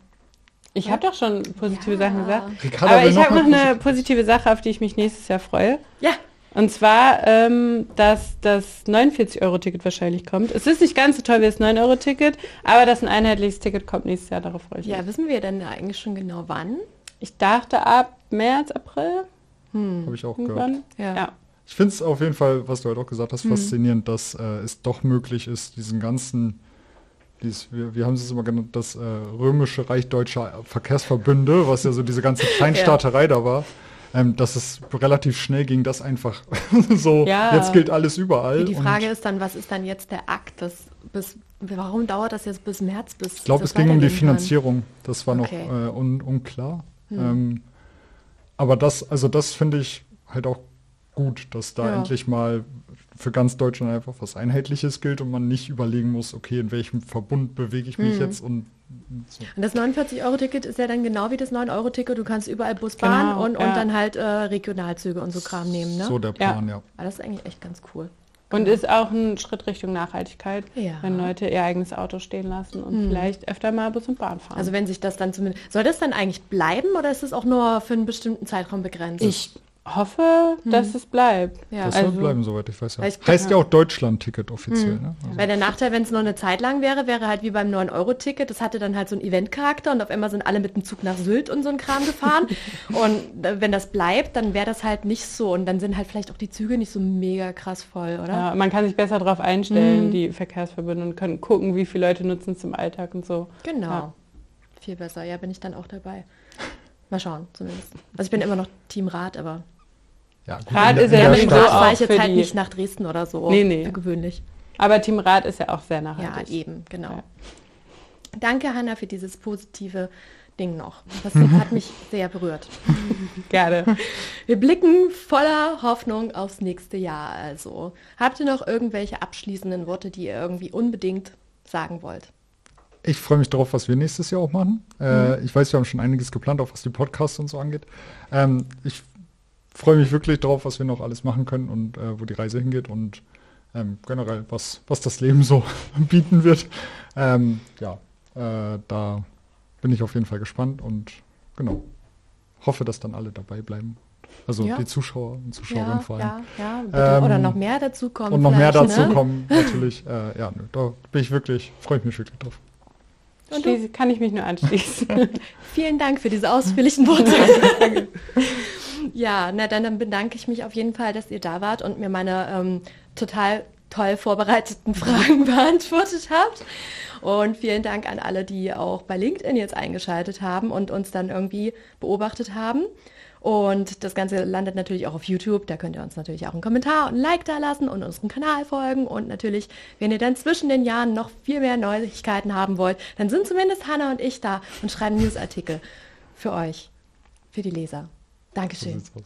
Ich habe doch schon positive ja. Sachen gesagt. Ricarda aber ich habe noch eine positive Sache, auf die ich mich nächstes Jahr freue. Ja. Und zwar, ähm, dass das 49-Euro-Ticket wahrscheinlich kommt. Es ist nicht ganz so toll wie das 9-Euro-Ticket, aber dass ein einheitliches Ticket kommt nächstes Jahr, darauf freue ich mich. Ja, wissen wir denn eigentlich schon genau wann? Ich dachte ab März, April. Hm. Habe ich auch gehört. Ja. ja. Ich finde es auf jeden Fall, was du halt auch gesagt hast, hm. faszinierend, dass äh, es doch möglich ist, diesen ganzen dies, wir, wir haben es immer genannt, das äh, römische Reich deutscher Verkehrsverbünde, was ja so diese ganze [laughs] Kleinstaaterei ja. da war ähm, dass es relativ schnell ging, das einfach [laughs] so, ja. jetzt gilt alles überall. Die Frage ist dann, was ist dann jetzt der Akt? Das, bis, warum dauert das jetzt bis März? Bis ich glaube, es ging um die Finanzierung. Das war okay. noch äh, un, unklar. Hm. Ähm, aber das, also das finde ich halt auch gut, dass da ja. endlich mal für ganz Deutschland einfach was Einheitliches gilt und man nicht überlegen muss, okay, in welchem Verbund bewege ich mich hm. jetzt und so. Und das 49-Euro-Ticket ist ja dann genau wie das 9-Euro-Ticket. Du kannst überall Bus, Bahn genau, und, ja. und dann halt äh, Regionalzüge und so Kram nehmen. Ne? So der Plan, ja. ja. Aber das ist eigentlich echt ganz cool. Und genau. ist auch ein Schritt Richtung Nachhaltigkeit, ja. wenn Leute ihr eigenes Auto stehen lassen und hm. vielleicht öfter mal Bus und Bahn fahren. Also wenn sich das dann zumindest... Soll das dann eigentlich bleiben oder ist es auch nur für einen bestimmten Zeitraum begrenzt? Ich hoffe, hm. dass es bleibt. Ja. Das also, soll bleiben, soweit ich weiß. Ja. Ich heißt ja auch Deutschland-Ticket offiziell. Hm. Ne? Also. Weil der Nachteil, wenn es noch eine Zeit lang wäre, wäre halt wie beim 9-Euro-Ticket. Das hatte dann halt so einen Event-Charakter und auf einmal sind alle mit dem Zug nach Sylt und so ein Kram gefahren. [laughs] und äh, wenn das bleibt, dann wäre das halt nicht so. Und dann sind halt vielleicht auch die Züge nicht so mega krass voll, oder? Ja, man kann sich besser darauf einstellen, hm. die Verkehrsverbünde, und können gucken, wie viele Leute nutzen es im Alltag und so. Genau. Ja. Viel besser. Ja, bin ich dann auch dabei. Mal schauen, zumindest. Also ich bin immer noch Team Rad, aber ja, gut, Rad ist ja mit dem Rad fahre ich jetzt halt nicht nach Dresden oder so. Nee, nee. Gewöhnlich. Aber Team Rad ist ja auch sehr nachhaltig. Ja, eben, genau. Ja. Danke, Hanna, für dieses positive Ding noch. Das hat mich [laughs] sehr berührt. Gerne. Wir blicken voller Hoffnung aufs nächste Jahr. Also, habt ihr noch irgendwelche abschließenden Worte, die ihr irgendwie unbedingt sagen wollt? Ich freue mich darauf, was wir nächstes Jahr auch machen. Äh, mhm. ich weiß, wir haben schon einiges geplant, auch was die Podcasts und so angeht. Ähm, ich freue mich wirklich drauf, was wir noch alles machen können und äh, wo die Reise hingeht und ähm, generell, was, was das Leben so [laughs] bieten wird. Ähm, ja, äh, da bin ich auf jeden Fall gespannt und genau, hoffe, dass dann alle dabei bleiben. Also ja. die Zuschauer und Zuschauerinnen ja, vor allem. Ja, ja, ähm, oder noch mehr dazu kommen. Und noch mehr dazu ne? kommen, [laughs] natürlich. Äh, ja, da bin ich wirklich, freue ich mich wirklich drauf. Und du? kann ich mich nur anschließen. [laughs] Vielen Dank für diese ausführlichen Worte. Ja, na dann, dann bedanke ich mich auf jeden Fall, dass ihr da wart und mir meine ähm, total toll vorbereiteten [laughs] Fragen beantwortet habt. Und vielen Dank an alle, die auch bei LinkedIn jetzt eingeschaltet haben und uns dann irgendwie beobachtet haben. Und das Ganze landet natürlich auch auf YouTube. Da könnt ihr uns natürlich auch einen Kommentar und ein Like da lassen und unseren Kanal folgen. Und natürlich, wenn ihr dann zwischen den Jahren noch viel mehr Neuigkeiten haben wollt, dann sind zumindest Hanna und ich da und schreiben Newsartikel für euch, für die Leser. Dankeschön. So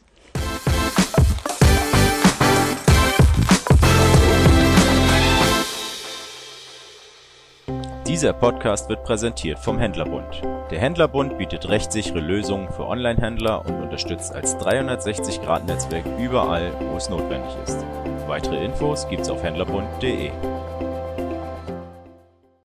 Dieser Podcast wird präsentiert vom Händlerbund. Der Händlerbund bietet rechtssichere Lösungen für Online-Händler und unterstützt als 360-Grad-Netzwerk überall, wo es notwendig ist. Weitere Infos gibt's auf händlerbund.de.